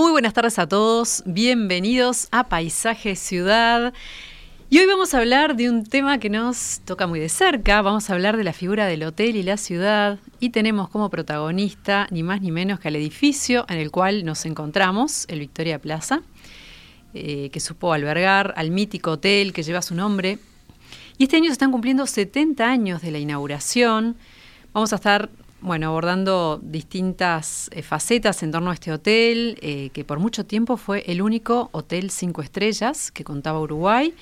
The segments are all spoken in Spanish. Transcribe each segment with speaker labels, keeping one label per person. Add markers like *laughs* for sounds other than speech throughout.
Speaker 1: Muy buenas tardes a todos, bienvenidos a Paisaje Ciudad. Y hoy vamos a hablar de un tema que nos toca muy de cerca, vamos a hablar de la figura del hotel y la ciudad y tenemos como protagonista ni más ni menos que al edificio en el cual nos encontramos, el Victoria Plaza, eh, que supo albergar al mítico hotel que lleva su nombre. Y este año se están cumpliendo 70 años de la inauguración. Vamos a estar bueno, abordando distintas eh, facetas en torno a este hotel, eh, que por mucho tiempo fue el único hotel cinco estrellas que contaba Uruguay.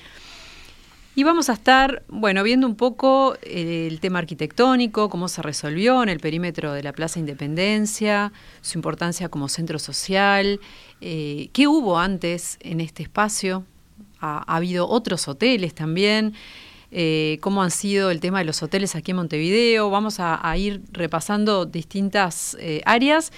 Speaker 1: Y vamos a estar, bueno, viendo un poco eh, el tema arquitectónico, cómo se resolvió en el perímetro de la Plaza Independencia, su importancia como centro social, qué hubo antes en este espacio. Ha, habido otros hoteles también, eh, cómo han sido el tema de los hoteles aquí en Montevideo. Vamos a, ir repasando distintas áreas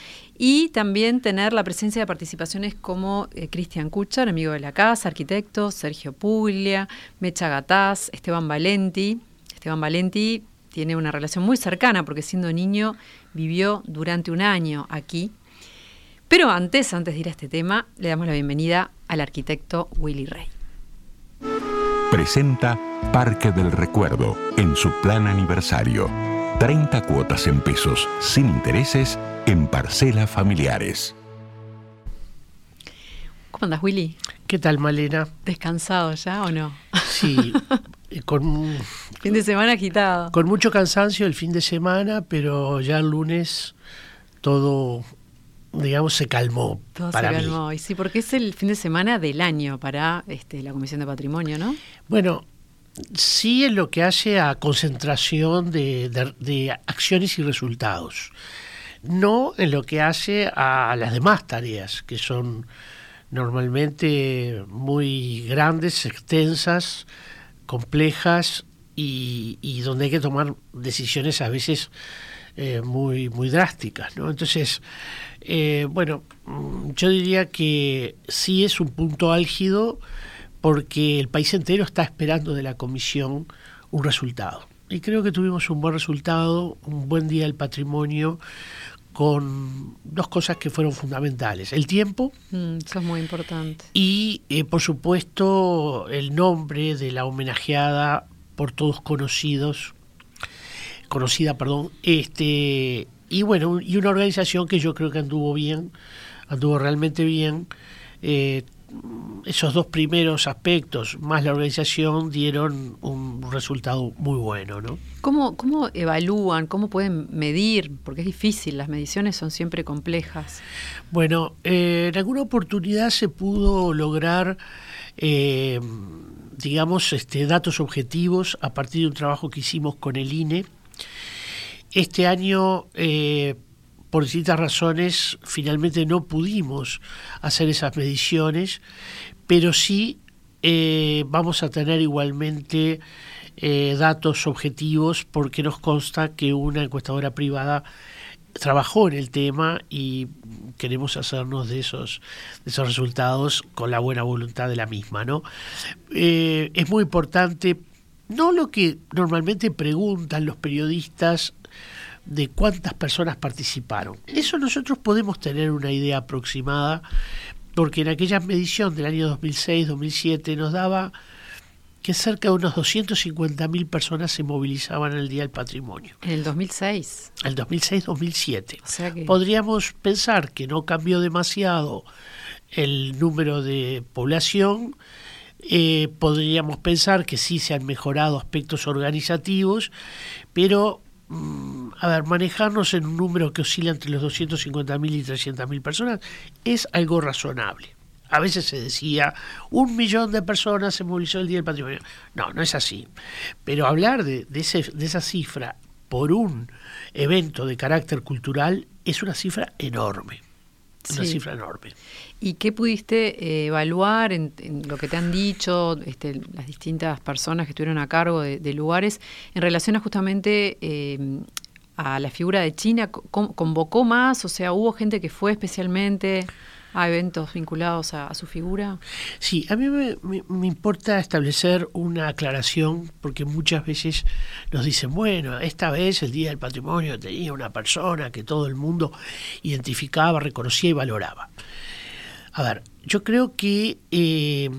Speaker 1: y también tener la presencia de participaciones como eh, Cristian Kuchar, amigo de la casa, arquitecto, Sergio Puglia, Mecha Gataz, Esteban Valenti. Esteban Valenti tiene una relación muy cercana porque siendo niño vivió durante un año aquí. Pero antes, antes de ir a este tema, le damos la bienvenida al arquitecto Willy Rey.
Speaker 2: Presenta Parque del Recuerdo en su plan aniversario. 30 cuotas en pesos, sin intereses en parcelas familiares.
Speaker 1: ¿Cómo andas, Willy?
Speaker 3: ¿Qué tal, Malena?
Speaker 1: ¿Descansado ya o no?
Speaker 3: Sí, *laughs* eh, con...
Speaker 1: Fin de semana agitado.
Speaker 3: Con mucho cansancio el fin de semana, pero ya el lunes todo, digamos, se calmó.
Speaker 1: Todo
Speaker 3: para
Speaker 1: se calmó.
Speaker 3: Mí.
Speaker 1: Y sí, porque es el fin de semana del año para este, la Comisión de Patrimonio, ¿no?
Speaker 3: Bueno, sí en lo que hace a concentración de, de, de acciones y resultados no en lo que hace a las demás tareas, que son normalmente muy grandes, extensas, complejas y, y donde hay que tomar decisiones a veces eh, muy, muy drásticas. ¿no? Entonces, eh, bueno, yo diría que sí es un punto álgido porque el país entero está esperando de la comisión un resultado. Y creo que tuvimos un buen resultado, un buen día del patrimonio, con dos cosas que fueron fundamentales. El tiempo.
Speaker 1: Mm, eso es muy importante.
Speaker 3: Y, eh, por supuesto, el nombre de la homenajeada por todos conocidos, conocida, perdón, este, y bueno, y una organización que yo creo que anduvo bien, anduvo realmente bien. Eh, esos dos primeros aspectos, más la organización, dieron un resultado muy bueno, ¿no?
Speaker 1: ¿Cómo, ¿Cómo evalúan, cómo pueden medir? Porque es difícil, las mediciones son siempre complejas.
Speaker 3: Bueno, eh, en alguna oportunidad se pudo lograr, eh, digamos, este, datos objetivos a partir de un trabajo que hicimos con el INE. Este año... Eh, por distintas razones finalmente no pudimos hacer esas mediciones, pero sí eh, vamos a tener igualmente eh, datos objetivos porque nos consta que una encuestadora privada trabajó en el tema y queremos hacernos de esos, esos resultados con la buena voluntad de la misma. ¿no? Es muy importante, no lo que normalmente preguntan los periodistas, de cuántas personas participaron. Eso nosotros podemos tener una idea aproximada, porque en aquella medición del año 2006-2007 nos daba que cerca de unos 250.000 personas se movilizaban el Día del Patrimonio.
Speaker 1: En el 2006.
Speaker 3: El 2006-2007.
Speaker 1: O sea que...
Speaker 3: Podríamos pensar que no cambió demasiado el número de población, eh, podríamos pensar que sí se han mejorado aspectos organizativos, pero a ver, manejarnos en un número que oscila entre los 250.000 y 300.000 personas es algo razonable. A veces se decía, un millón de personas se movilizó el Día del Patrimonio. No, no es así. Pero hablar de, de, ese, de esa cifra por un evento de carácter cultural es una cifra enorme. Una cifra enorme.
Speaker 1: ¿Y qué pudiste eh, evaluar en, lo que te han dicho este, las distintas personas que estuvieron a cargo de, lugares en relación a justamente eh, a la figura de China? ¿Convocó más? O sea, ¿hubo gente que fue especialmente? A eventos vinculados a, su figura?
Speaker 3: Sí, a mí me, importa establecer una aclaración porque muchas veces nos dicen, bueno, esta vez el Día del Patrimonio tenía una persona que todo el mundo identificaba, reconocía y valoraba. A ver, yo creo que eh,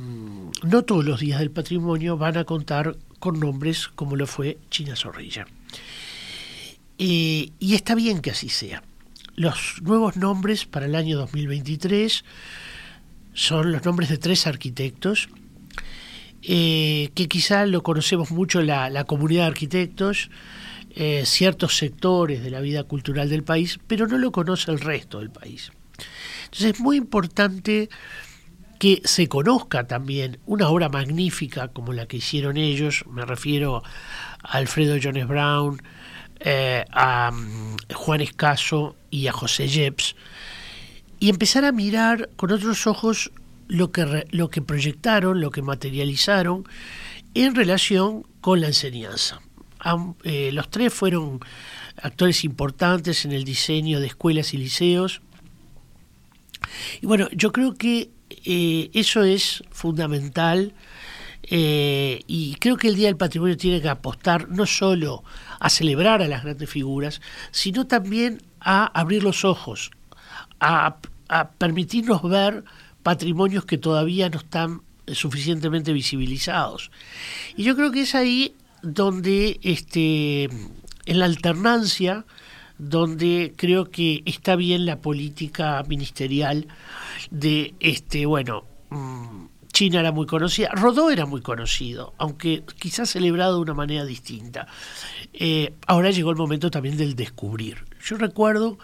Speaker 3: no todos los días del patrimonio van a contar con nombres como lo fue China Zorrilla. Eh, y está bien que así sea. Los nuevos nombres para el año 2023 son los nombres de tres arquitectos, eh, que quizá lo conocemos mucho la, comunidad de arquitectos, eh, ciertos sectores de la vida cultural del país, pero no lo conoce el resto del país. Entonces es muy importante que se conozca también una obra magnífica como la que hicieron ellos, me refiero a Alfredo Jones Brown, eh, a mm, Juan Escaso y a José Jeps, y empezar a mirar con otros ojos lo que, lo que proyectaron, lo que materializaron en relación con la enseñanza. Eh, los tres fueron actores importantes en el diseño de escuelas y liceos. Y bueno, yo creo que eh, eso es fundamental y creo que el Día del Patrimonio tiene que apostar no solo a celebrar a las grandes figuras, sino también a abrir los ojos, a, permitirnos ver patrimonios que todavía no están suficientemente visibilizados. Y yo creo que es ahí donde, este, en la alternancia, donde creo que está bien la política ministerial de, este, bueno, mm, China era muy conocida, Rodó era muy conocido, aunque quizás celebrado de una manera distinta. Eh, ahora llegó el momento también del descubrir. Yo recuerdo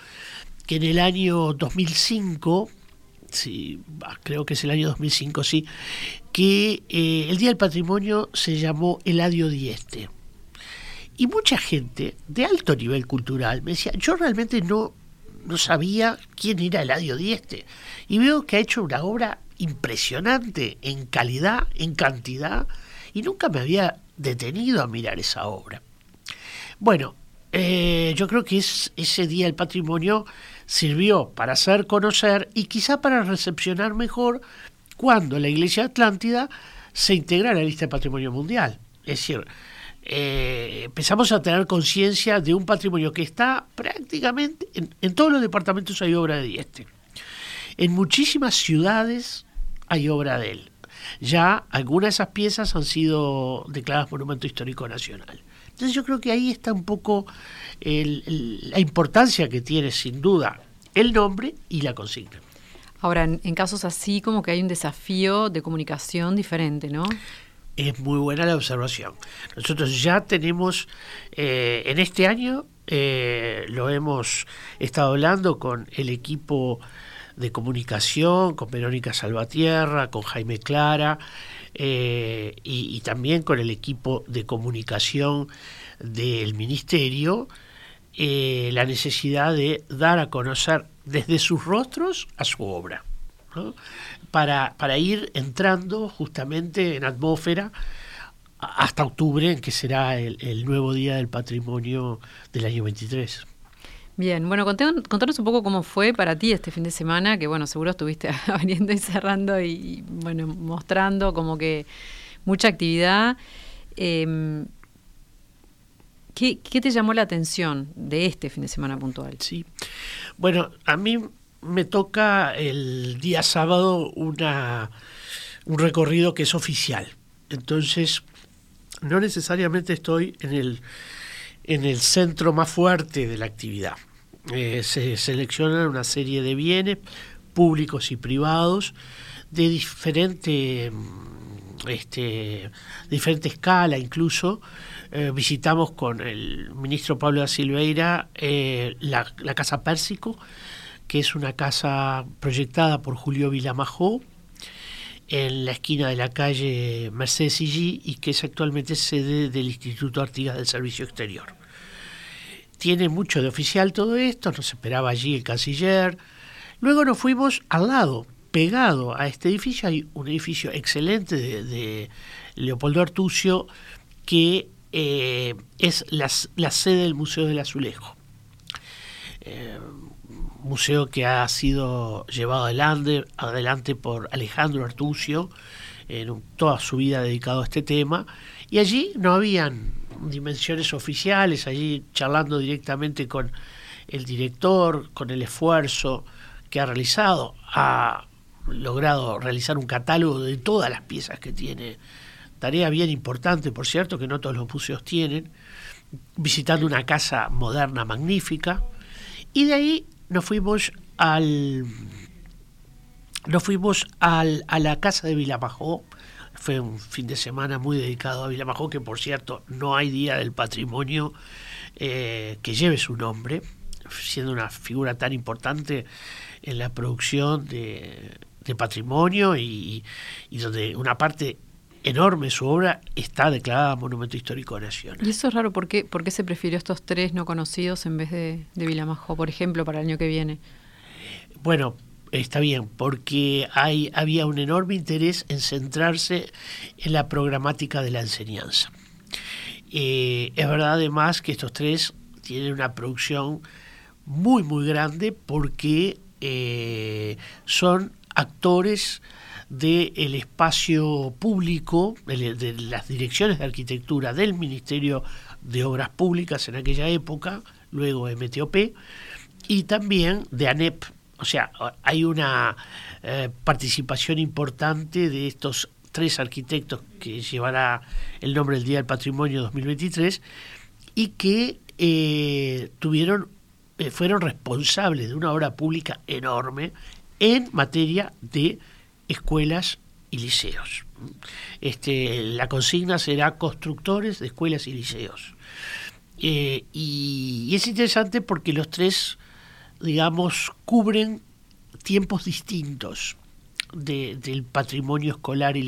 Speaker 3: que en el año 2005, sí, creo que es el año 2005, sí, que eh, el Día del Patrimonio se llamó Eladio Dieste. Y mucha gente de alto nivel cultural me decía, yo realmente no, no sabía quién era Eladio Dieste. Y veo que ha hecho una obra impresionante en calidad, en cantidad, y nunca me había detenido a mirar esa obra. Bueno, eh, yo creo que es, ese día el patrimonio sirvió para hacer conocer y quizá para recepcionar mejor cuando la Iglesia Atlántida se integra a la lista de patrimonio mundial. Es decir, eh, empezamos a tener conciencia de un patrimonio que está prácticamente en, en, todos los departamentos hay obra de Dieste. En muchísimas ciudades hay obra de él. Ya algunas de esas piezas han sido declaradas Monumento Histórico Nacional. Entonces yo creo que ahí está un poco la importancia que tiene sin duda el nombre y la consigna.
Speaker 1: Ahora, en, casos así como que hay un desafío de comunicación diferente, ¿no?
Speaker 3: Es muy buena la observación. Nosotros ya tenemos, eh, en este año, eh, lo hemos estado hablando con el equipo de comunicación, con Verónica Salvatierra, con Jaime Clara eh, y, también con el equipo de comunicación del Ministerio, eh, la necesidad de dar a conocer desde sus rostros a su obra, para, para ir entrando justamente en atmósfera hasta octubre, en que será el, el nuevo Día del Patrimonio del año 23.
Speaker 1: Bien, bueno, contanos un poco cómo fue para ti este fin de semana, que bueno, seguro estuviste *laughs* abriendo y cerrando y, bueno, mostrando como que mucha actividad. Em, ¿qué, te llamó la atención de este fin de semana puntual?
Speaker 3: Sí, bueno, a mí me toca el día sábado una, un recorrido que es oficial. Entonces, no necesariamente estoy en el, en el centro más fuerte de la actividad. Eh, se seleccionan una serie de bienes públicos y privados de diferente, mm, este, escala incluso. Eh, visitamos con el ministro Pablo da Silveira eh, la, Casa Pérsico, que es una casa proyectada por Julio Vilamajó en la esquina de la calle Mercedes y que es actualmente sede del Instituto Artigas del Servicio Exterior. Tiene mucho de oficial todo esto, nos esperaba allí el canciller. Luego nos fuimos al lado, pegado a este edificio, hay un edificio excelente de, Leopoldo Artucio que eh, es la, sede del Museo del Azulejo. Eh, museo que ha sido llevado adelante, adelante por Alejandro Artucio, en toda su vida dedicado a este tema, y allí no habían dimensiones oficiales, allí charlando directamente con el director, con el esfuerzo que ha realizado, ha logrado realizar un catálogo de todas las piezas que tiene, tarea bien importante, por cierto, que no todos los museos tienen, visitando una casa moderna magnífica, y de ahí nos fuimos al nos fuimos al, a la casa de Vilamajó, fue un fin de semana muy dedicado a Vilamajó, que por cierto no hay día del patrimonio eh, que lleve su nombre, siendo una figura tan importante en la producción de, patrimonio y, donde una parte enorme de su obra está declarada Monumento Histórico Nacional.
Speaker 1: Y eso es raro, ¿por qué, ¿por qué se prefirió estos tres no conocidos en vez de, de Vilamajó, por ejemplo, para el año que viene?
Speaker 3: Bueno, está bien, porque hay, había un enorme interés en centrarse en la programática de la enseñanza. Eh, es verdad además que estos tres tienen una producción muy, muy grande porque eh, son actores del espacio público, de, las direcciones de arquitectura del Ministerio de Obras Públicas en aquella época, luego MTOP, y también de ANEP, o sea, hay una eh, participación importante de estos tres arquitectos que llevará el nombre del Día del Patrimonio 2023 y que eh, tuvieron, eh, fueron responsables de una obra pública enorme en materia de escuelas y liceos. Este, la consigna será constructores de escuelas y liceos. y, es interesante porque los tres digamos, cubren tiempos distintos del patrimonio escolar y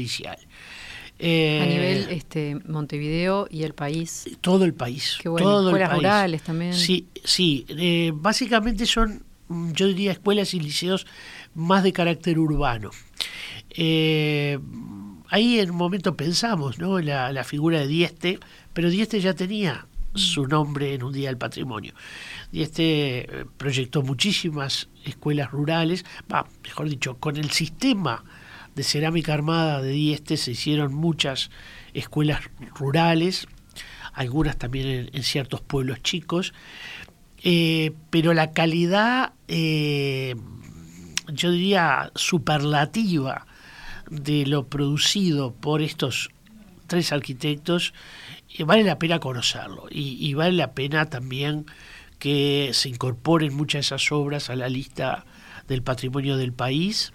Speaker 1: a nivel eh, este, Montevideo y el país.
Speaker 3: Todo el país.
Speaker 1: Qué bueno. escuelas rurales también.
Speaker 3: Sí, sí. Eh, básicamente son, yo diría, escuelas y liceos más de carácter urbano. Eh, ahí en un momento pensamos ¿no? la, la figura de Dieste, pero Dieste ya tenía su nombre en un día del patrimonio. Y este eh, proyectó muchísimas escuelas rurales, mejor dicho, con el sistema de cerámica armada de Dieste se hicieron muchas escuelas rurales, algunas también en, ciertos pueblos chicos, eh, pero la calidad, eh, yo diría, superlativa de lo producido por estos tres arquitectos vale la pena conocerlo y, vale la pena también que se incorporen muchas de esas obras a la lista del patrimonio del país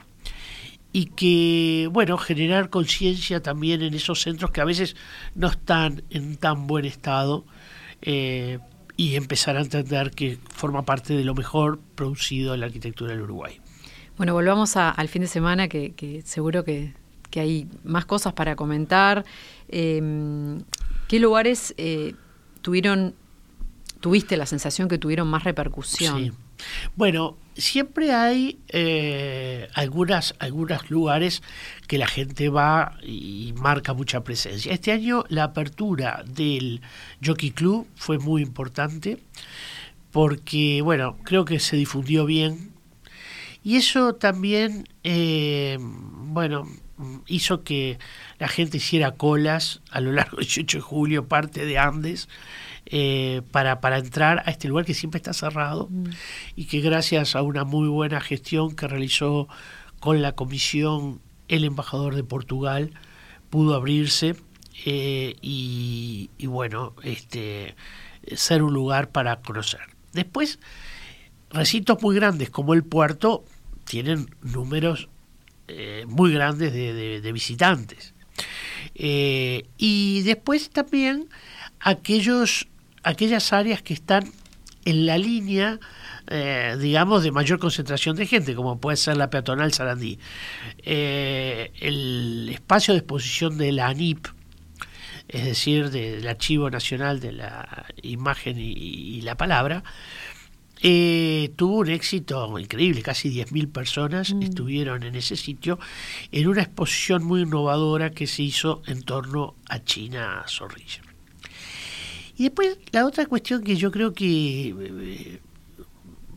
Speaker 3: y que, bueno, generar conciencia también en esos centros que a veces no están en tan buen estado eh, y empezar a entender que forma parte de lo mejor producido en la arquitectura del Uruguay.
Speaker 1: Bueno, volvamos al fin de semana, que, seguro que, hay más cosas para comentar. Eh, ¿Qué lugares eh, tuvieron, tuviste la sensación que tuvieron más repercusión? Sí.
Speaker 3: Bueno, siempre hay eh, algunas, algunos lugares que la gente va y marca mucha presencia. Este año la apertura del Jockey Club fue muy importante porque, bueno, creo que se difundió bien y eso también, eh, bueno, hizo que la gente hiciera colas a lo largo del 18 de julio, parte de Andes, eh, para, para entrar a este lugar que siempre está cerrado mm. y que gracias a una muy buena gestión que realizó con la comisión el embajador de Portugal pudo abrirse eh, y, y, bueno, este, ser un lugar para conocer. Después, recintos muy grandes como el puerto tienen números eh, muy grandes de, visitantes. Eh, y después también aquellos, aquellas áreas que están en la línea, eh, digamos, de mayor concentración de gente, como puede ser la peatonal Sarandí. el espacio de exposición de la ANIP es decir, del Archivo Nacional de la Imagen y, la Palabra, eh, tuvo un éxito increíble, casi 10.000 personas mm. estuvieron en ese sitio en una exposición muy innovadora que se hizo en torno a China Zorrilla. Y después la otra cuestión que yo creo que eh,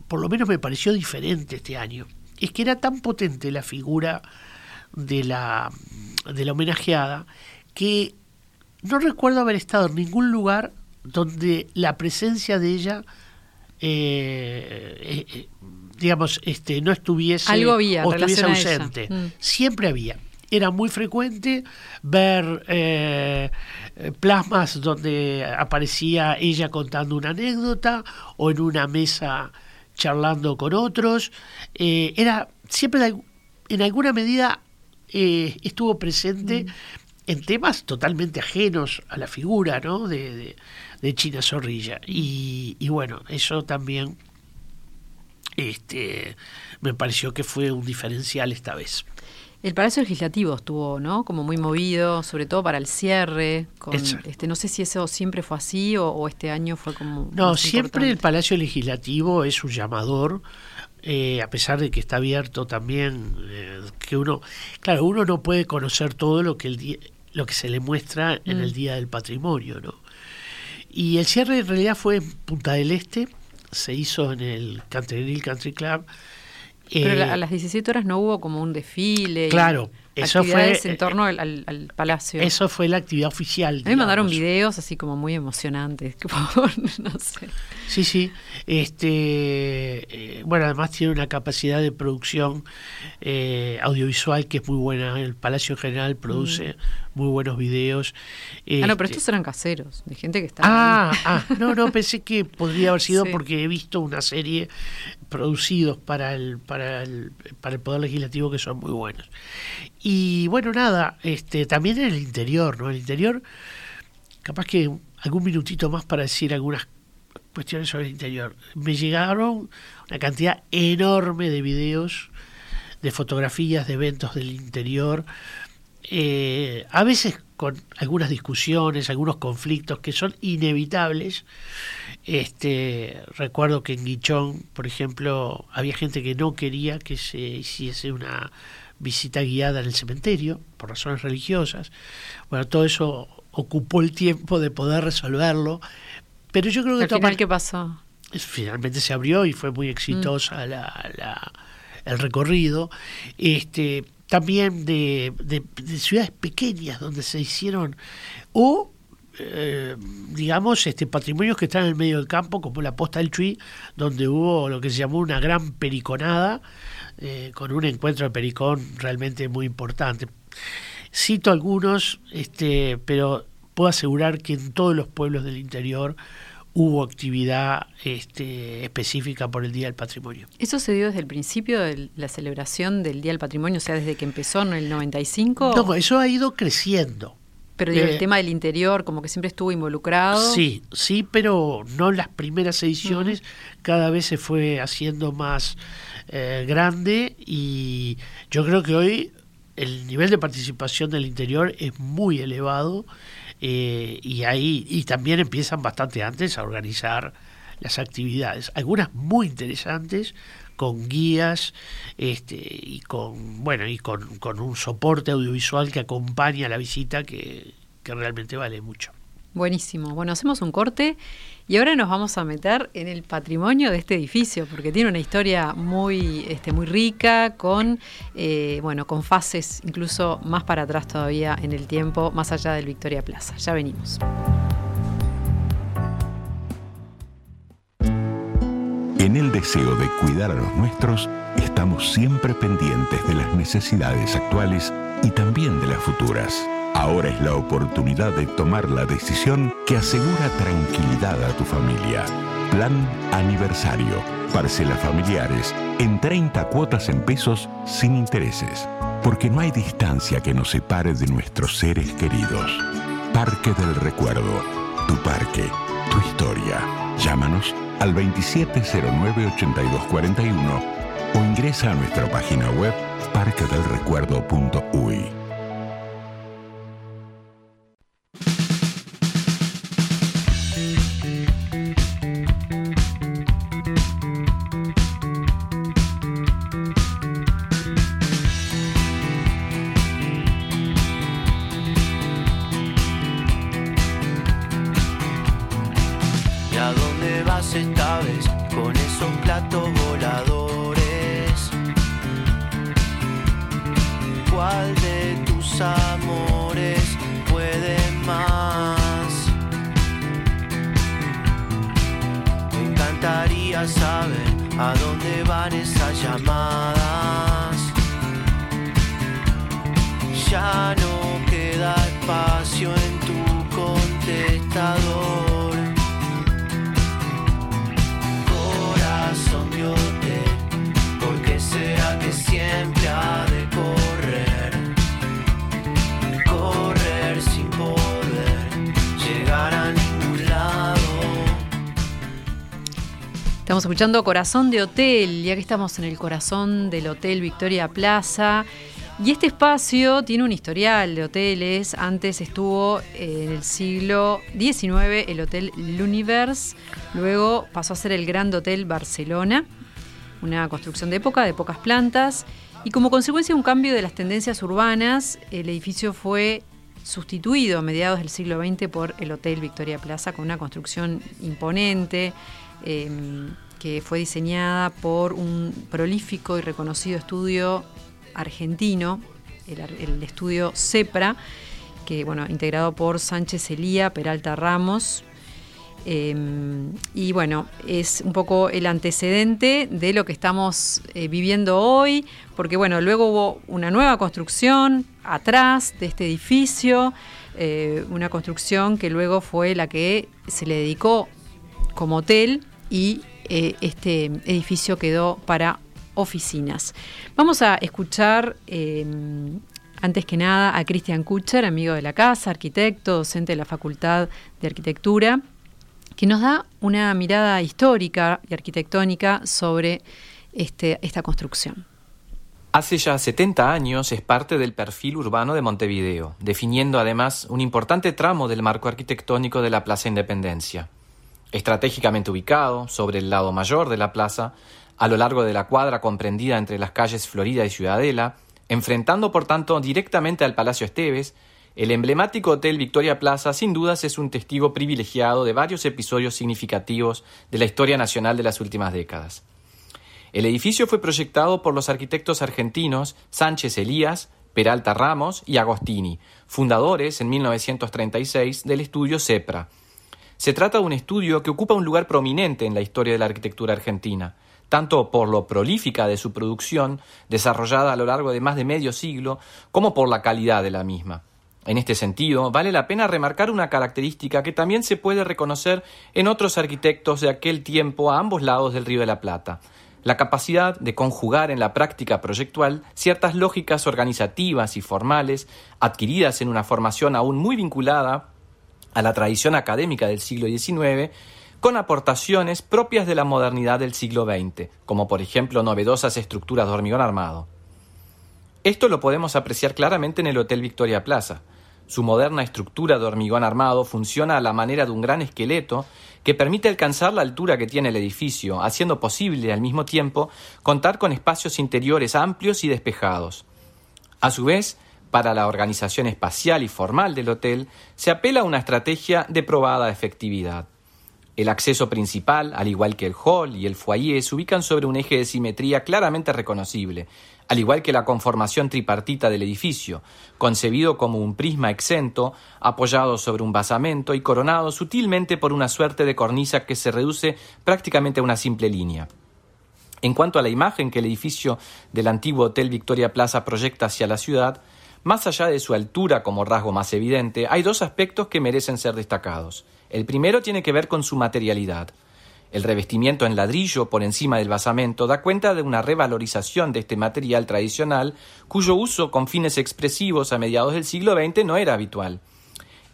Speaker 3: por lo menos me pareció diferente este año, es que era tan potente la figura de la, de la homenajeada que no recuerdo haber estado en ningún lugar donde la presencia de ella, eh, eh, eh, digamos, este, no estuviese,
Speaker 1: Algo había,
Speaker 3: o estuviese ausente. Mm. Siempre había. Era muy frecuente ver plasmas donde aparecía ella contando una anécdota o en una mesa charlando con otros. era siempre en alguna medida estuvo presente mm en temas totalmente ajenos a la figura ¿no? de, China Zorrilla. Y, bueno, eso también este, me pareció que fue un diferencial esta vez.
Speaker 1: El Palacio Legislativo estuvo, ¿no? Como muy movido, sobre todo para el cierre. Con, este, no sé si eso siempre fue así o, este año fue como.
Speaker 3: No, siempre el Palacio Legislativo es un llamador, eh, a pesar de que está abierto también, eh, que uno, claro, uno no puede conocer todo lo que el día lo que se le muestra en el mm. Día del Patrimonio, ¿no? Y el cierre en realidad fue en Punta del Este, se hizo en el Country Country Club.
Speaker 1: Pero a eh, las 17 horas no hubo como un desfile.
Speaker 3: Claro, eso fue
Speaker 1: en torno al, palacio.
Speaker 3: Eso fue la actividad oficial.
Speaker 1: A mí me mandaron videos así como muy emocionantes, *laughs* no sé.
Speaker 3: Sí, sí. Este, eh, bueno, además tiene una capacidad de producción eh, audiovisual que es muy buena. El Palacio General produce mm. muy buenos videos.
Speaker 1: ah, no, pero este estos eran caseros, de gente que está.
Speaker 3: Ah, ah, no, no, pensé que podría haber sido *laughs* porque he visto una serie producidos para el, para el, para el Poder Legislativo que son muy buenos. Y bueno, nada, este, también en el interior, ¿no? El interior, capaz que algún minutito más para decir algunas cuestiones sobre el interior. Me llegaron una cantidad enorme de videos, de fotografías de eventos del interior, eh, a veces con algunas discusiones, algunos conflictos que son inevitables. Este, recuerdo que en Guichón, por ejemplo, había gente que no quería que se hiciese una visita guiada en el cementerio, por razones religiosas. Bueno, todo eso ocupó el tiempo de poder resolverlo, pero yo creo que...
Speaker 1: ¿Al final qué pasó?
Speaker 3: Finalmente se abrió y fue muy exitosa mm. la, el recorrido. Este, también de, de, ciudades pequeñas donde se hicieron, o eh, digamos, este, patrimonios que están en el medio del campo, como la Posta del Chuy, donde hubo lo que se llamó una gran periconada, eh, con un encuentro de Pericón realmente muy importante. Cito algunos, este, pero puedo asegurar que en todos los pueblos del interior hubo actividad este, específica por el Día del Patrimonio.
Speaker 1: ¿Eso se dio desde el principio de la celebración del Día del Patrimonio, o sea, desde que empezó en el 95?
Speaker 3: No, eso ha ido creciendo.
Speaker 1: Pero el eh, tema del interior, como que siempre estuvo involucrado.
Speaker 3: Sí, sí, pero no en las primeras ediciones, cada vez se fue haciendo más eh, grande y yo creo que hoy el nivel de participación del interior es muy elevado eh, y ahí y también empiezan bastante antes a organizar las actividades, algunas muy interesantes con guías este, y con bueno y con, con un soporte audiovisual que acompaña la visita que, que realmente vale mucho.
Speaker 1: Buenísimo. Bueno, hacemos un corte y ahora nos vamos a meter en el patrimonio de este edificio, porque tiene una historia muy, este, muy rica, con, eh, bueno, con fases incluso más para atrás todavía en el tiempo, más allá del Victoria Plaza. Ya venimos.
Speaker 2: En el deseo de cuidar a los nuestros, estamos siempre pendientes de las necesidades actuales y también de las futuras. Ahora es la oportunidad de tomar la decisión que asegura tranquilidad a tu familia. Plan Aniversario. Parcelas familiares en 30 cuotas en pesos sin intereses. Porque no hay distancia que nos separe de nuestros seres queridos. Parque del Recuerdo. Tu parque. Tu historia. Llámanos al 2709-8241 o ingresa a nuestra página web parquedelrecuerdo.uy.
Speaker 1: Estamos escuchando Corazón de Hotel, ya que estamos en el corazón del Hotel Victoria Plaza. Y este espacio tiene un historial de hoteles. Antes estuvo en el siglo XIX el Hotel L'Univers, luego pasó a ser el Grand Hotel Barcelona, una construcción de época de pocas plantas. Y como consecuencia de un cambio de las tendencias urbanas, el edificio fue sustituido a mediados del siglo XX por el Hotel Victoria Plaza con una construcción imponente, Em, que fue diseñada por un prolífico y reconocido estudio argentino, el, estudio CEPRA, que bueno, integrado por Sánchez Elía, Peralta Ramos. Em, y bueno, es un poco el antecedente de lo que estamos eh, viviendo hoy, porque bueno, luego hubo una nueva construcción atrás de este edificio, eh, una construcción que luego fue la que se le dedicó como hotel y eh, este edificio quedó para oficinas. Vamos a escuchar em, antes que nada a Cristian Kucher, amigo de la casa, arquitecto, docente de la Facultad de Arquitectura, que nos da una mirada histórica y arquitectónica sobre este, esta construcción.
Speaker 4: Hace ya 70 años es parte del perfil urbano de Montevideo, definiendo además un importante tramo del marco arquitectónico de la Plaza Independencia. Estratégicamente ubicado sobre el lado mayor de la plaza, a lo largo de la cuadra comprendida entre las calles Florida y Ciudadela, enfrentando por tanto directamente al Palacio Esteves, el emblemático Hotel Victoria Plaza sin dudas es un testigo privilegiado de varios episodios significativos de la historia nacional de las últimas décadas. El edificio fue proyectado por los arquitectos argentinos Sánchez Elías, Peralta Ramos y Agostini, fundadores en 1936 del estudio CEPRA, se trata de un estudio que ocupa un lugar prominente en la historia de la arquitectura argentina, tanto por lo prolífica de su producción, desarrollada a lo largo de más de medio siglo, como por la calidad de la misma. En este sentido, vale la pena remarcar una característica que también se puede reconocer en otros arquitectos de aquel tiempo a ambos lados del Río de la Plata, la capacidad de conjugar en la práctica proyectual ciertas lógicas organizativas y formales adquiridas en una formación aún muy vinculada a la tradición académica del siglo XIX con aportaciones propias de la modernidad del siglo XX, como por ejemplo novedosas estructuras de hormigón armado. Esto lo podemos apreciar claramente en el Hotel Victoria Plaza. Su moderna estructura de hormigón armado funciona a la manera de un gran esqueleto que permite alcanzar la altura que tiene el edificio, haciendo posible al mismo tiempo contar con espacios interiores amplios y despejados. A su vez, para la organización espacial y formal del hotel, se apela a una estrategia de probada efectividad. El acceso principal, al igual que el hall y el foyer, se ubican sobre un eje de simetría claramente reconocible, al igual que la conformación tripartita del edificio, concebido como un prisma exento, apoyado sobre un basamento y coronado sutilmente por una suerte de cornisa que se reduce prácticamente a una simple línea. En cuanto a la imagen que el edificio del antiguo Hotel Victoria Plaza proyecta hacia la ciudad, más allá de su altura como rasgo más evidente, hay dos aspectos que merecen ser destacados. El primero tiene que ver con su materialidad. El revestimiento en ladrillo por encima del basamento da cuenta de una revalorización de este material tradicional cuyo uso con fines expresivos a mediados del siglo XX no era habitual.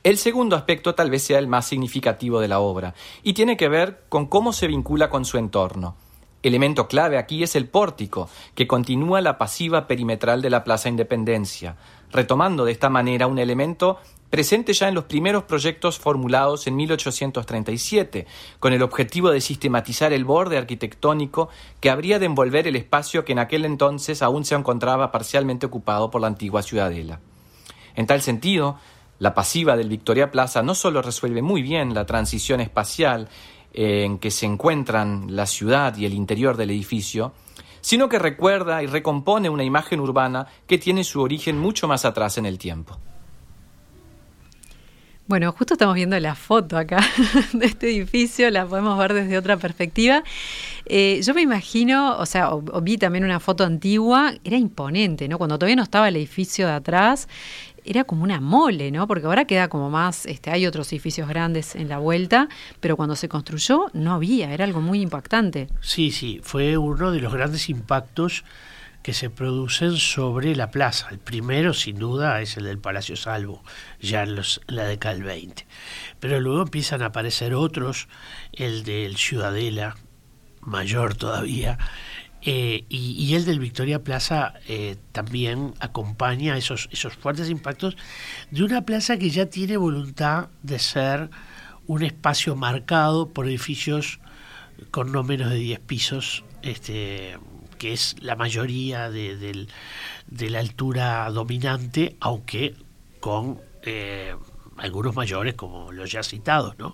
Speaker 4: El segundo aspecto tal vez sea el más significativo de la obra, y tiene que ver con cómo se vincula con su entorno. Elemento clave aquí es el pórtico, que continúa la pasiva perimetral de la Plaza Independencia, retomando de esta manera un elemento presente ya en los primeros proyectos formulados en 1837, con el objetivo de sistematizar el borde arquitectónico que habría de envolver el espacio que en aquel entonces aún se encontraba parcialmente ocupado por la antigua ciudadela. En tal sentido, la pasiva del Victoria Plaza no solo resuelve muy bien la transición espacial en que se encuentran la ciudad y el interior del edificio, sino que recuerda y recompone una imagen urbana que tiene su origen mucho más atrás en el tiempo.
Speaker 1: Bueno, justo estamos viendo la foto acá *laughs* de este edificio, la podemos ver desde otra perspectiva. Eh, yo me imagino, o sea, vi también una foto antigua, era imponente, ¿no? Cuando todavía no estaba el edificio de atrás, era como una mole, ¿no? Porque ahora queda como más, este, hay otros edificios grandes en la vuelta, pero cuando se construyó no había, era algo muy impactante.
Speaker 3: Sí, sí, fue uno de los grandes impactos que se producen sobre la plaza. El primero, sin duda, es el del Palacio Salvo, ya en, la década del 20. Pero luego empiezan a aparecer otros, el del Ciudadela, mayor todavía, eh, y, el del Victoria Plaza eh, también acompaña esos, esos fuertes impactos de una plaza que ya tiene voluntad de ser un espacio marcado por edificios con no menos de 10 pisos, este, que es la mayoría de, la altura dominante, aunque con eh, algunos mayores como los ya citados. ¿no?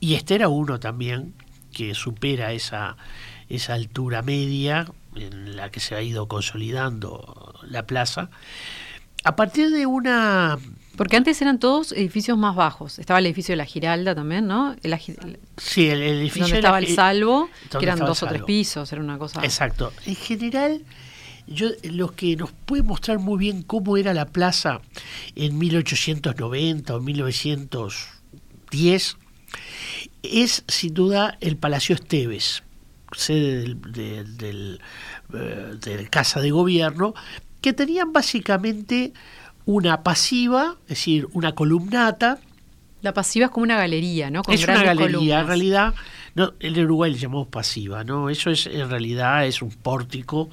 Speaker 3: Y este era uno también que supera esa, esa altura media en la que se ha ido consolidando la plaza. A partir de una
Speaker 1: porque antes eran todos edificios más bajos. Estaba el edificio de la Giralda también, ¿no?
Speaker 3: sí, el, edificio.
Speaker 1: Donde estaba el Salvo, que eran dos o tres pisos, era una cosa.
Speaker 3: Exacto. En general, yo, lo que nos puede mostrar muy bien cómo era la plaza en 1890 o 1910 es sin duda el Palacio Esteves, sede del, del, eh, Casa de Gobierno, que tenían básicamente una pasiva, es decir, una columnata.
Speaker 1: La pasiva es como una galería, ¿no?
Speaker 3: es una galería, en realidad, no, en Uruguay le llamamos pasiva, ¿no? Eso es, en realidad, es un pórtico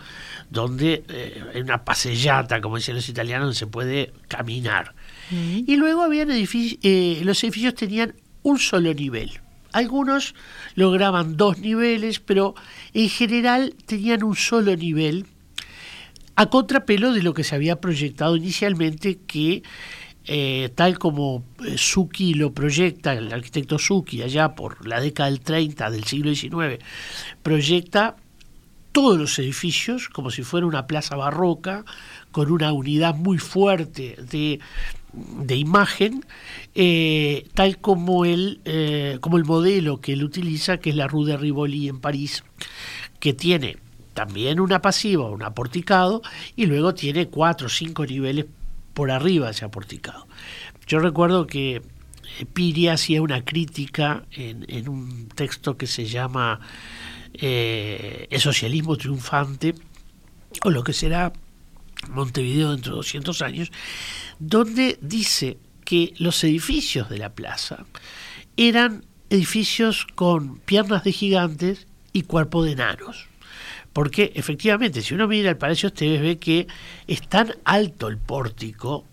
Speaker 3: donde, eh, en una pasellata, como dicen los italianos, se puede caminar. Y luego habían edificios, eh, los edificios tenían un solo nivel. Algunos lograban dos niveles, pero en general tenían un solo nivel a contrapelo de lo que se había proyectado inicialmente que eh, tal como eh, Suki lo proyecta, el arquitecto Suki allá por la década del 30 del siglo XIX, proyecta todos los edificios como si fuera una plaza barroca, con una unidad muy fuerte de, imagen, eh, tal como el, como el modelo que él utiliza, que es la Rue de Rivoli en París, que tiene también una pasiva, un aporticado, y luego tiene cuatro o cinco niveles por arriba de ese aporticado. Yo recuerdo que eh, Piri hacía una crítica en, un texto que se llama eh, El socialismo triunfante, o lo que será Montevideo dentro de 200 años, donde dice que los edificios de la plaza eran edificios con piernas de gigantes y cuerpo de enanos. Porque efectivamente, si uno mira el Palacio Esteves, ve que es tan alto el pórtico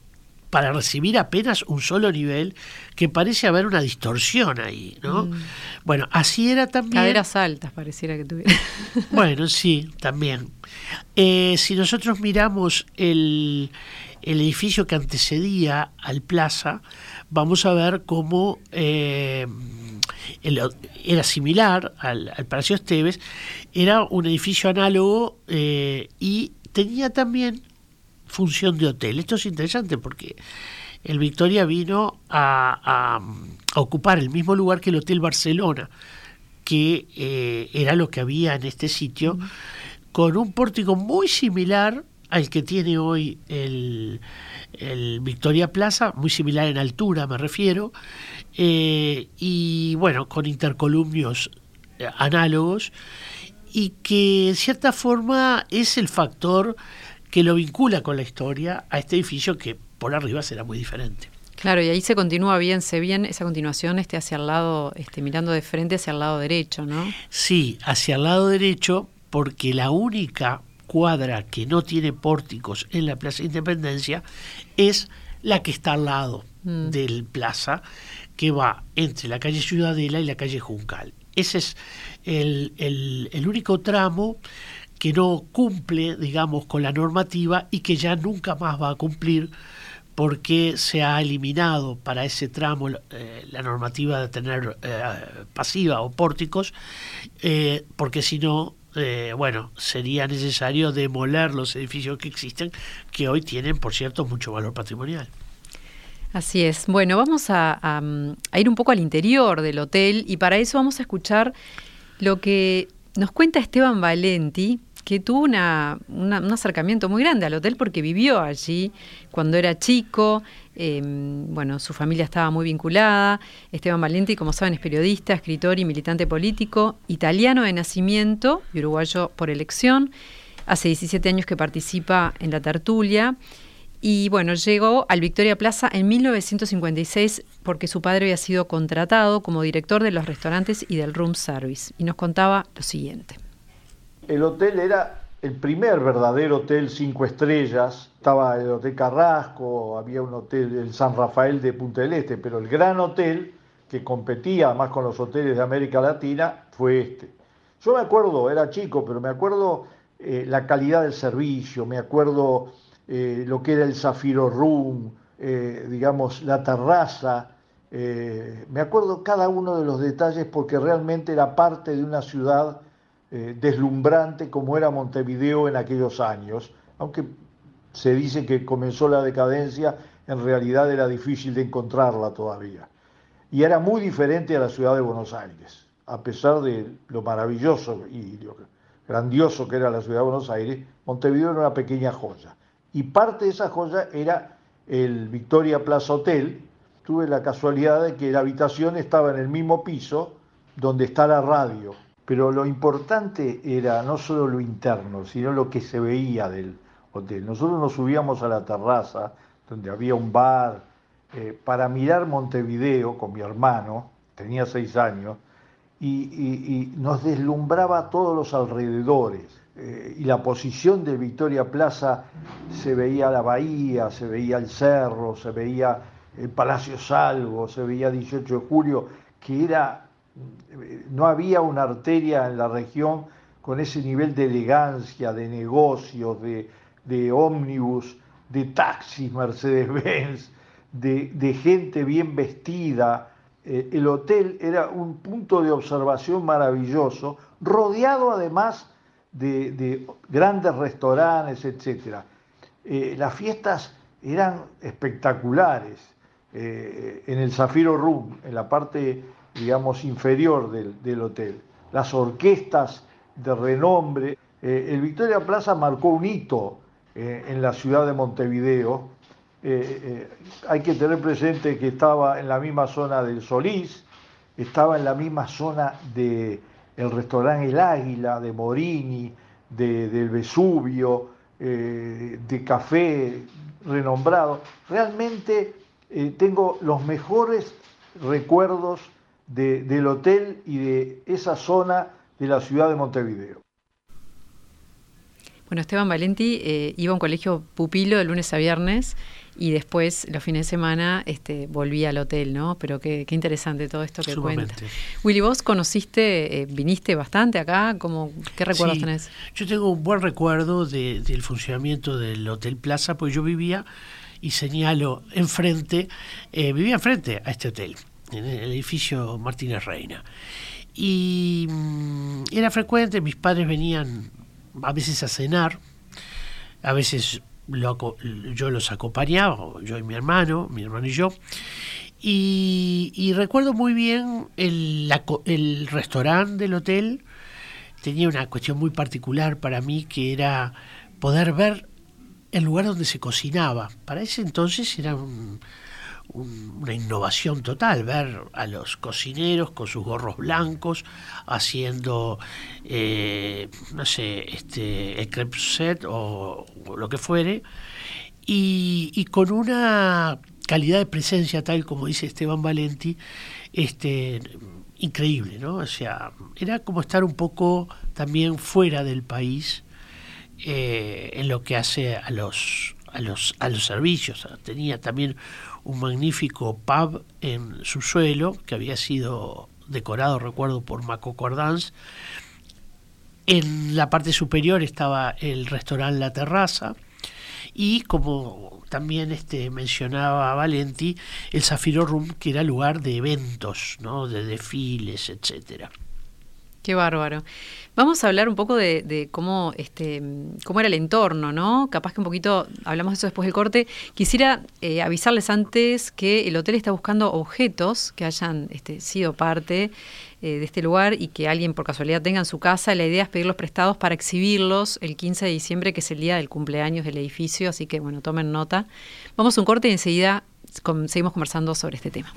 Speaker 3: para recibir apenas un solo nivel que parece haber una distorsión ahí, ¿no? Mm. Bueno, así era también.
Speaker 1: Caderas altas pareciera que tuviera. *laughs*
Speaker 3: bueno, sí, también. Eh, si nosotros miramos el, el, edificio que antecedía al plaza, vamos a ver cómo eh, era similar al, Palacio Esteves, era un edificio análogo eh, y tenía también función de hotel. Esto es interesante porque el Victoria vino a, ocupar el mismo lugar que el Hotel Barcelona, que eh, era lo que había en este sitio, con un pórtico muy similar al que tiene hoy el, el Victoria Plaza, muy similar en altura me refiero, eh, y bueno, con intercolumnios eh, análogos, y que en cierta forma es el factor que lo vincula con la historia a este edificio que por arriba será muy diferente.
Speaker 1: Claro, y ahí se continúa bien, se bien esa continuación este hacia el lado, este, mirando de frente hacia el lado derecho, ¿no?
Speaker 3: Sí, hacia el lado derecho, porque la única cuadra que no tiene pórticos en la Plaza Independencia es la que está al lado, mm. del Plaza que va entre la calle Ciudadela y la calle Juncal. Ese es el, el único tramo que no cumple, digamos, con la normativa y que ya nunca más va a cumplir porque se ha eliminado para ese tramo eh, la normativa de tener eh, pasiva o pórticos, eh, porque si no, bueno, sería necesario demoler los edificios que existen, que hoy tienen, por cierto, mucho valor patrimonial.
Speaker 1: Así es. Bueno, vamos a ir un poco al interior del hotel y para eso vamos a escuchar lo que nos cuenta Esteban Valenti, que tuvo una, un acercamiento muy grande al hotel porque vivió allí cuando era chico. Em, bueno, su familia estaba muy vinculada. Esteban Valenti, como saben, es periodista, escritor y militante político, italiano de nacimiento y uruguayo por elección. Hace 17 años que participa en la tertulia. Y bueno, llegó al Victoria Plaza en 1956 porque su padre había sido contratado como director de los restaurantes y del room service. Y nos contaba lo siguiente
Speaker 5: el hotel era el primer verdadero hotel cinco estrellas. Estaba el Hotel Carrasco, había un hotel, el San Rafael de Punta del Este, pero el gran hotel que competía más con los hoteles de América Latina fue este. Yo me acuerdo, era chico, pero me acuerdo eh, la calidad del servicio, me acuerdo eh, lo que era el Zafiro Room, eh, digamos, la terraza. me acuerdo cada uno de los detalles porque realmente era parte de una ciudad eh, deslumbrante como era Montevideo en aquellos años, aunque se dice que comenzó la decadencia, en realidad era difícil de encontrarla todavía. Y era muy diferente a la ciudad de Buenos Aires, a pesar de lo maravilloso y lo grandioso que era la ciudad de Buenos Aires, Montevideo era una pequeña joya. Y parte de esa joya era el Victoria Plaza Hotel. Tuve la casualidad de que la habitación estaba en el mismo piso donde está la radio pero lo importante era no solo lo interno, sino lo que se veía del hotel. Nosotros nos subíamos a la terraza, donde había un bar, eh, para mirar Montevideo con mi hermano, tenía seis años, y, nos deslumbraba todos los alrededores. Eh, y la posición de Victoria Plaza se veía la bahía, se veía el cerro, se veía el Palacio Salvo, se veía 18 de julio, que era no había una arteria en la región con ese nivel de elegancia, de negocios, de, ómnibus, de taxis Mercedes-Benz, de, gente bien vestida. Eh, el hotel era un punto de observación maravilloso, rodeado además de, grandes restaurantes, etc. Eh, las fiestas eran espectaculares. Eh, en el Zafiro Room, en la parte digamos, inferior del, hotel. Las orquestas de renombre. Eh, el Victoria Plaza marcó un hito eh, en la ciudad de Montevideo. Eh, hay que tener presente que estaba en la misma zona del Solís, estaba en la misma zona del el restaurante El Águila, de Morini, del Vesubio, de café renombrado. Realmente tengo los mejores recuerdos del hotel y de esa zona de la ciudad de Montevideo.
Speaker 1: Bueno, Esteban Valenti eh, iba a un colegio pupilo de lunes a viernes y después los fines de semana este, volvía al hotel, ¿no? Pero qué, interesante todo esto que cuenta. Willy, vos conociste, eh, viniste bastante acá, ¿Cómo, ¿qué recuerdos tenés?
Speaker 3: Yo tengo un buen recuerdo del funcionamiento del Hotel Plaza, porque yo vivía, y señalo enfrente, eh, vivía enfrente a este hotel en el edificio Martínez Reina. Y mm, era frecuente, mis padres venían a veces a cenar, a veces yo los acompañaba, yo y mi hermano, mi hermano y yo. Y, recuerdo muy bien el, el restaurante del hotel, tenía una cuestión muy particular para mí que era poder ver el lugar donde se cocinaba. Para ese entonces era un, una innovación total, ver a los cocineros con sus gorros blancos haciendo, eh, no sé, este, el crepe set o, lo que fuere, y, con una calidad de presencia tal como dice Esteban Valenti, este, increíble, ¿no? O sea, era como estar un poco también fuera del país eh, en lo que hace a los, a los, a los servicios. Tenía también un magnífico pub en su suelo, que había sido decorado, recuerdo, por Maco Cordans. En la parte superior estaba el restaurante La Terraza y como también este, mencionaba Valenti, el Zafiro Room, que era lugar de eventos, ¿no? de desfiles, etcétera.
Speaker 1: Qué bárbaro. Vamos a hablar un poco de, cómo, este, cómo era el entorno, ¿no? Capaz que un poquito hablamos de eso después del corte. Quisiera eh, avisarles antes que el hotel está buscando objetos que hayan este, sido parte eh, de este lugar y que alguien por casualidad tenga en su casa. La idea es pedirlos prestados para exhibirlos el 15 de diciembre, que es el día del cumpleaños del edificio. Así que, bueno, tomen nota. Vamos a un corte y enseguida seguimos conversando sobre este tema.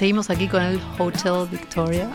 Speaker 1: Seguimos aquí con el Hotel Victoria.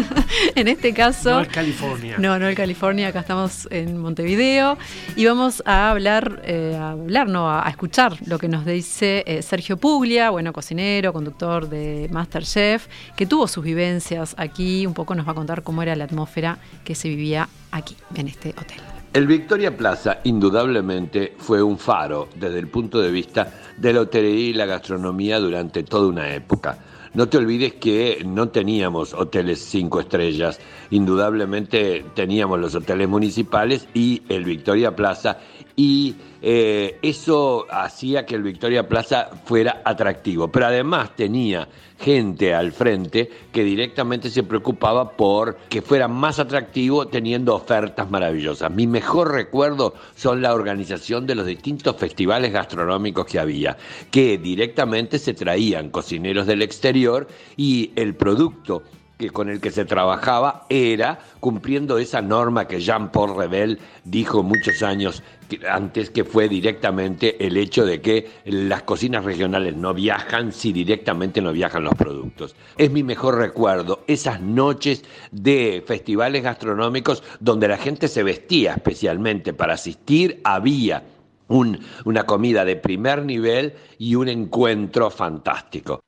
Speaker 1: *laughs* en este caso.
Speaker 3: No es California.
Speaker 1: No, no es California, acá estamos en Montevideo. Y vamos a hablar, eh, a hablar, no, a, escuchar lo que nos dice eh, Sergio Puglia, bueno, cocinero, conductor de Masterchef, que tuvo sus vivencias aquí. Un poco nos va a contar cómo era la atmósfera que se vivía aquí, en este hotel.
Speaker 6: El Victoria Plaza indudablemente fue un faro desde el punto de vista de la hotelería y la gastronomía durante toda una época. No te olvides que no teníamos hoteles cinco estrellas, indudablemente teníamos los hoteles municipales y el Victoria Plaza y eh, eso hacía que el Victoria Plaza fuera atractivo. Pero además tenía gente al frente que directamente se preocupaba por que fuera más atractivo teniendo ofertas maravillosas. Mi mejor recuerdo son la organización de los distintos festivales gastronómicos que había, que directamente se traían cocineros del exterior y el producto que con el que se trabajaba era cumpliendo esa norma que Jean-Paul Rebel dijo muchos años antes, que fue directamente el hecho de que las cocinas regionales no viajan si directamente no viajan los productos. Es mi mejor recuerdo, esas noches de festivales gastronómicos donde la gente se vestía especialmente para asistir, había una comida de primer nivel y un encuentro fantástico.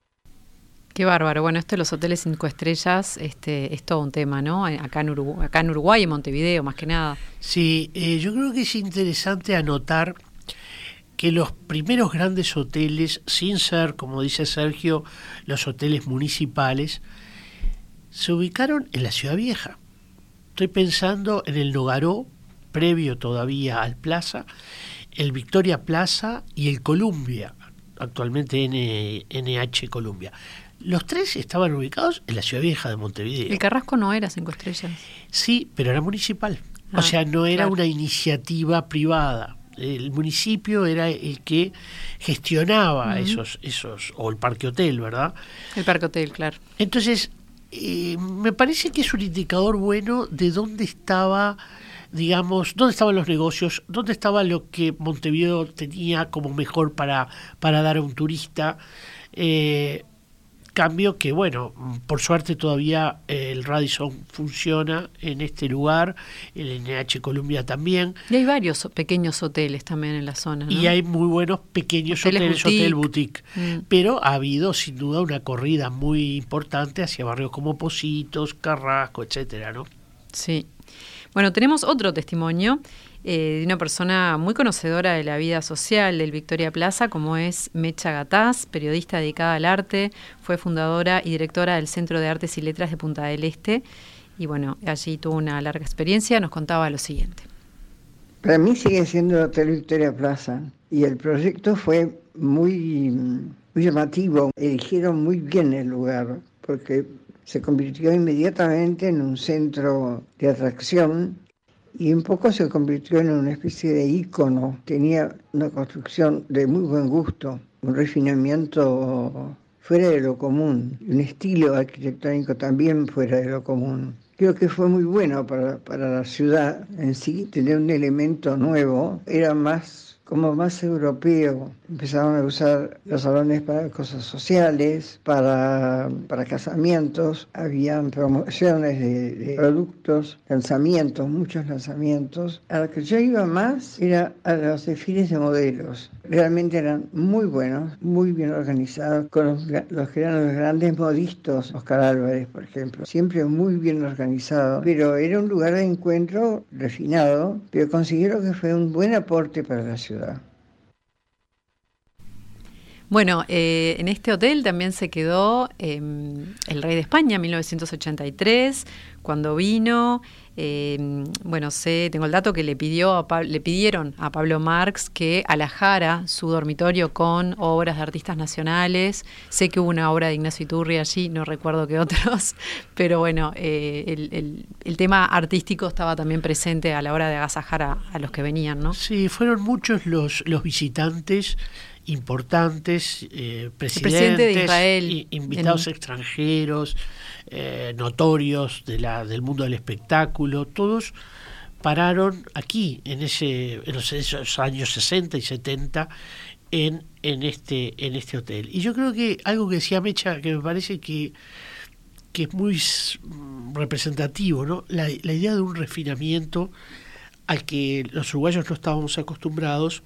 Speaker 1: Qué bárbaro. Bueno, esto de los hoteles cinco estrellas este, es todo un tema, ¿no? Eh, acá en, Uruguay, acá en Uruguay Montevideo, más que nada.
Speaker 3: Sí, eh, yo creo que es interesante anotar que los primeros grandes hoteles, sin ser, como dice Sergio, los hoteles municipales, se ubicaron en la Ciudad Vieja. Estoy pensando en el Nogaró, previo todavía al Plaza, el Victoria Plaza y el Columbia, actualmente NH Columbia. Los tres estaban ubicados en la ciudad vieja de Montevideo.
Speaker 1: El Carrasco no era cinco estrellas.
Speaker 3: Sí, pero era municipal. o ah, sea, no era una iniciativa privada. El municipio era el que gestionaba esos, esos, o el parque hotel, ¿verdad?
Speaker 1: El parque hotel, claro.
Speaker 3: Entonces, eh, me parece que es un indicador bueno de dónde estaba, digamos, dónde estaban los negocios, dónde estaba lo que Montevideo tenía como mejor para, para dar a un turista. Eh, Cambio que, bueno, por suerte todavía eh, el Radisson funciona en este lugar, el NH Columbia también.
Speaker 1: Y hay varios pequeños hoteles también en la zona.
Speaker 3: Y hay muy buenos pequeños hoteles, hotel boutique. Mm. Pero ha habido sin duda una corrida muy importante hacia barrios como Positos, Carrasco, etcétera, ¿no?
Speaker 1: Sí. Bueno, tenemos otro testimonio eh, de una persona muy conocedora de la vida social del Victoria Plaza, como es Mecha Gataz, periodista dedicada al arte, fue fundadora y directora del Centro de Artes y Letras de Punta del Este, y bueno, allí tuvo una larga experiencia, nos contaba lo siguiente.
Speaker 7: Para mí sigue siendo el Hotel Victoria Plaza, y el proyecto fue muy, muy llamativo, eligieron muy bien el lugar, porque se convirtió inmediatamente en un centro de atracción y un poco se convirtió en una especie de ícono. Tenía una construcción de muy buen gusto, un refinamiento fuera de lo común, un estilo arquitectónico también fuera de lo común. Creo que fue muy bueno para, para la ciudad en sí tener un elemento nuevo. Era más como más europeo. Empezaron a usar los salones para cosas sociales, para, para casamientos, habían promociones de, productos, lanzamientos, muchos lanzamientos. A lo que yo iba más era a los desfiles de modelos. Realmente eran muy buenos, muy bien organizados, con los, que eran los grandes modistos, Oscar Álvarez, por ejemplo. Siempre muy bien organizado, pero era un lugar de encuentro refinado, pero considero que fue un buen aporte para la ciudad.
Speaker 1: Bueno, eh, en este hotel también se quedó em, el rey de España en 1983, cuando vino. Em, bueno, sé, tengo el dato que le pidió le pidieron a Pablo Marx que alajara su dormitorio con obras de artistas nacionales. Sé que hubo una obra de Ignacio Iturri allí, no recuerdo qué *laughs* otros, pero bueno, eh, el, tema artístico estaba también presente a la hora de agasajar a, los que venían, ¿no?
Speaker 3: Sí, fueron muchos los, los visitantes importantes, eh, presidentes,
Speaker 1: de Israel,
Speaker 3: invitados extranjeros, eh, notorios de la, del mundo del espectáculo, todos pararon aquí, en, ese, en esos años 60 y 70, en, en, este, en este hotel. Y yo creo que algo que decía Mecha, que me parece que, que es muy representativo, ¿no? la, la idea de un refinamiento al que los uruguayos no estábamos acostumbrados,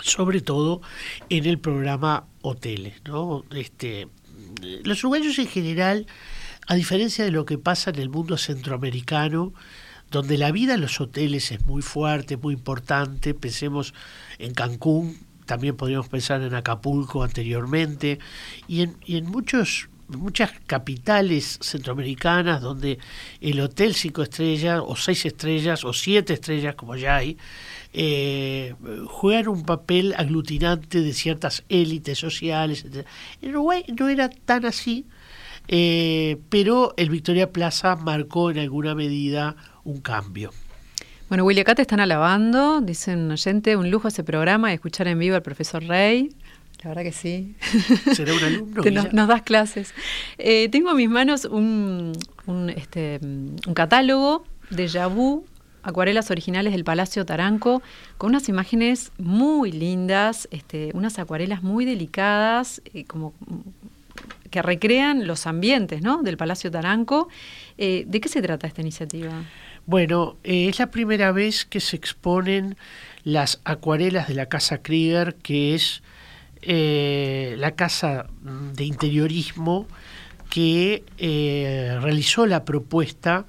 Speaker 3: sobre todo en el programa Hoteles. ¿no? Este, los uruguayos en general, a diferencia de lo que pasa en el mundo centroamericano, donde la vida en los hoteles es muy fuerte, muy importante, pensemos en Cancún, también podríamos pensar en Acapulco anteriormente, y en, y en muchos muchas capitales centroamericanas donde el hotel cinco estrellas o seis estrellas o siete estrellas como ya hay eh, juegan un papel aglutinante de ciertas élites sociales. En Uruguay no era tan así, eh, pero el Victoria Plaza marcó en alguna medida un cambio.
Speaker 1: Bueno, Willy, acá te están alabando, dicen oyente, un lujo ese programa y escuchar en vivo al profesor Rey. La verdad que sí.
Speaker 3: ¿Será un alumno? *laughs*
Speaker 1: nos, das clases. Eh, tengo en mis manos un, un, este, un catálogo de Yabú acuarelas originales del Palacio Taranco, con unas imágenes muy lindas, este, unas acuarelas muy delicadas, eh, como que recrean los ambientes ¿no? del Palacio Taranco. Eh, ¿De qué se trata esta iniciativa?
Speaker 3: Bueno, eh, es la primera vez que se exponen las acuarelas de la Casa Krieger, que es la casa de interiorismo que realizó la propuesta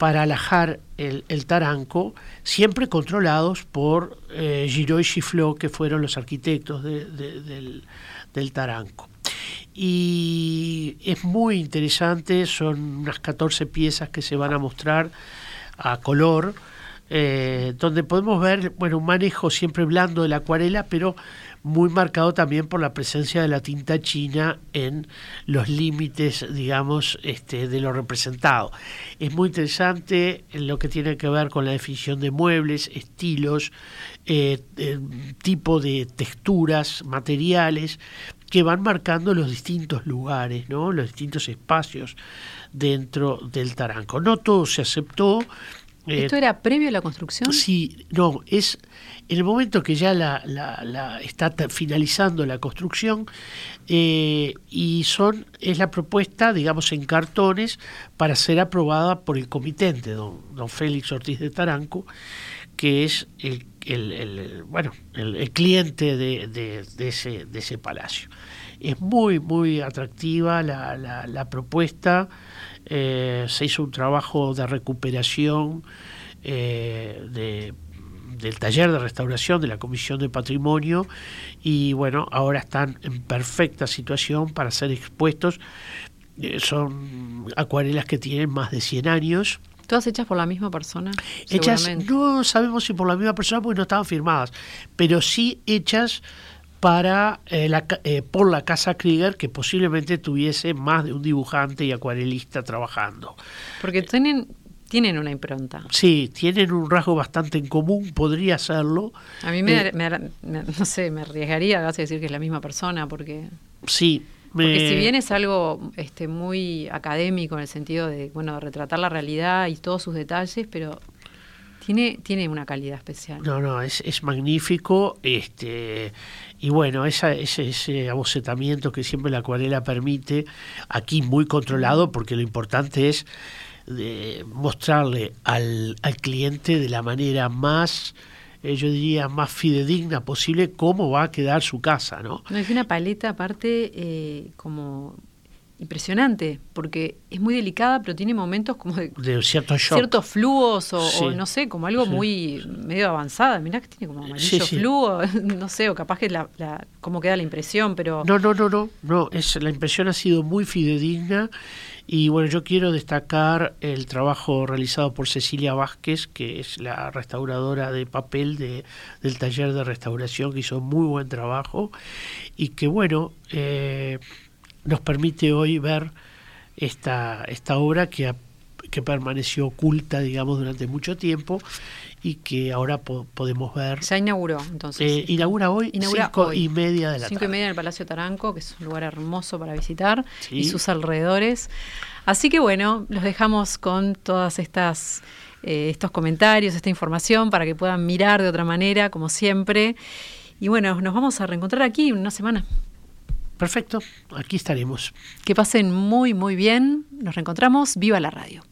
Speaker 3: para alajar el, taranco, siempre controlados por eh, Giraud y Chiflot, que fueron los arquitectos del, taranco. Y es muy interesante, son unas 14 piezas que se van a mostrar a color, eh, donde podemos ver bueno, un manejo siempre blando de la acuarela, pero muy marcado también por la presencia de la tinta china en los límites, digamos, este, de lo representado. Es muy interesante lo que tiene que ver con la definición de muebles, estilos, eh, eh, tipo de texturas, materiales que van marcando los distintos lugares, ¿no? los distintos espacios dentro del taranco. No todo se aceptó,
Speaker 1: ¿Esto era previo a la construcción?
Speaker 3: Sí, no, es en el momento que ya la, la, está finalizando la construcción eh, y son es la propuesta, digamos, en cartones para ser aprobada por el comitente, don, don Félix Ortiz de Taranco, que es el, el, bueno, el, cliente de, ese, de ese palacio. Es muy, muy atractiva la, la, propuesta, eh, se hizo un trabajo de recuperación eh, de del taller de restauración de la Comisión de Patrimonio y bueno, ahora están en perfecta situación para ser expuestos. Eh, son acuarelas que tienen más de 100 años.
Speaker 1: ¿Todas hechas por la misma persona?
Speaker 3: Hechas, no sabemos si por la misma persona porque no estaban firmadas, pero sí hechas para eh, la, eh, por la casa Krieger que posiblemente tuviese más de un dibujante y acuarelista trabajando.
Speaker 1: Porque tienen tienen una impronta.
Speaker 3: Sí, tienen un rasgo bastante en común, podría serlo.
Speaker 1: A mí me, eh, no sé, me arriesgaría a decir que es la misma persona, porque...
Speaker 3: Sí.
Speaker 1: Porque si bien es algo este, muy académico en el sentido de, bueno, retratar la realidad y todos sus detalles, pero tiene, tiene una calidad especial.
Speaker 3: No, no, es, es magnífico. Este, y bueno, esa, ese, ese abocetamiento que siempre la acuarela permite, aquí muy controlado, porque lo importante es de mostrarle al, al cliente de la manera más eh, yo diría más fidedigna posible cómo va a quedar su casa, ¿no?
Speaker 1: No, es una paleta aparte eh, como impresionante, porque es muy delicada, pero tiene momentos como de, ciertos flúos o, no sé, como algo muy medio avanzada. Mirá que tiene como amarillo fluo, *laughs* no sé, o capaz que la, la, cómo queda la impresión, pero...
Speaker 3: No, no, no, no, no, es, la impresión ha sido muy fidedigna y bueno, yo quiero destacar el trabajo realizado por Cecilia Vázquez, que es la restauradora de papel de, del taller de restauración, que hizo muy buen trabajo y que bueno, eh, nos permite hoy ver esta, esta obra que, que permaneció oculta, digamos, durante mucho tiempo y que ahora podemos ver.
Speaker 1: Ya inauguró, entonces.
Speaker 3: Eh, inaugura hoy, cinco y media de la
Speaker 1: cinco y media en el Palacio Taranco, que es un lugar hermoso para visitar, y sus alrededores. Así que bueno, los dejamos con todas estas eh, estos comentarios, esta información para que puedan mirar de otra manera, como siempre. Y bueno, nos vamos a reencontrar aquí en una semana.
Speaker 3: Perfecto, aquí estaremos.
Speaker 1: Que pasen muy, muy bien. Nos reencontramos. Viva la radio.